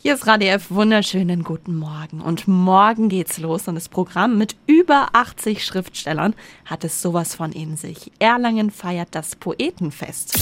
Hier ist Radio F. Wunderschönen guten Morgen. Und morgen geht's los und das Programm mit über 80 Schriftstellern hat es sowas von in sich. Erlangen feiert das Poetenfest.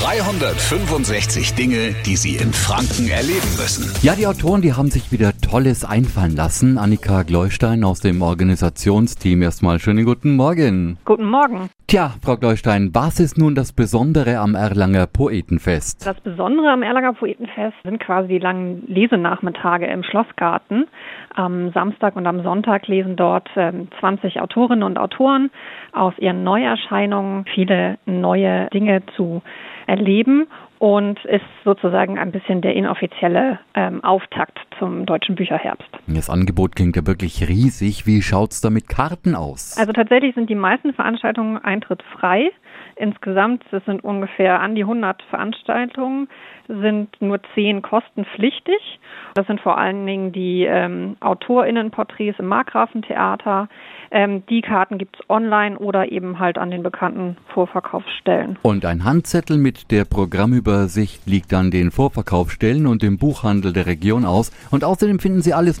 365 Dinge, die Sie in Franken erleben müssen. Ja, die Autoren, die haben sich wieder Tolles einfallen lassen. Annika Gleustein aus dem Organisationsteam. Erstmal schönen guten Morgen. Guten Morgen. Tja, Frau Gleustein, was ist nun das Besondere am Erlanger Poetenfest? Das Besondere am Erlanger Poetenfest sind quasi die langen Lesenachmittage im Schlossgarten. Am Samstag und am Sonntag lesen dort ähm, 20 Autorinnen und Autoren aus ihren Neuerscheinungen viele neue Dinge zu erleben und ist sozusagen ein bisschen der inoffizielle ähm, Auftakt zum deutschen Bücherherbst. Das Angebot klingt ja wirklich riesig. Wie schaut's da mit Karten aus? Also tatsächlich sind die meisten Veranstaltungen eintrittfrei. Insgesamt, das sind ungefähr an die 100 Veranstaltungen, sind nur 10 kostenpflichtig. Das sind vor allen Dingen die ähm, AutorInnenporträts im Markgrafentheater. Ähm, die Karten gibt es online oder eben halt an den bekannten Vorverkaufsstellen. Und ein Handzettel mit der Programmübersicht liegt an den Vorverkaufsstellen und im Buchhandel der Region aus. Und außerdem finden Sie alles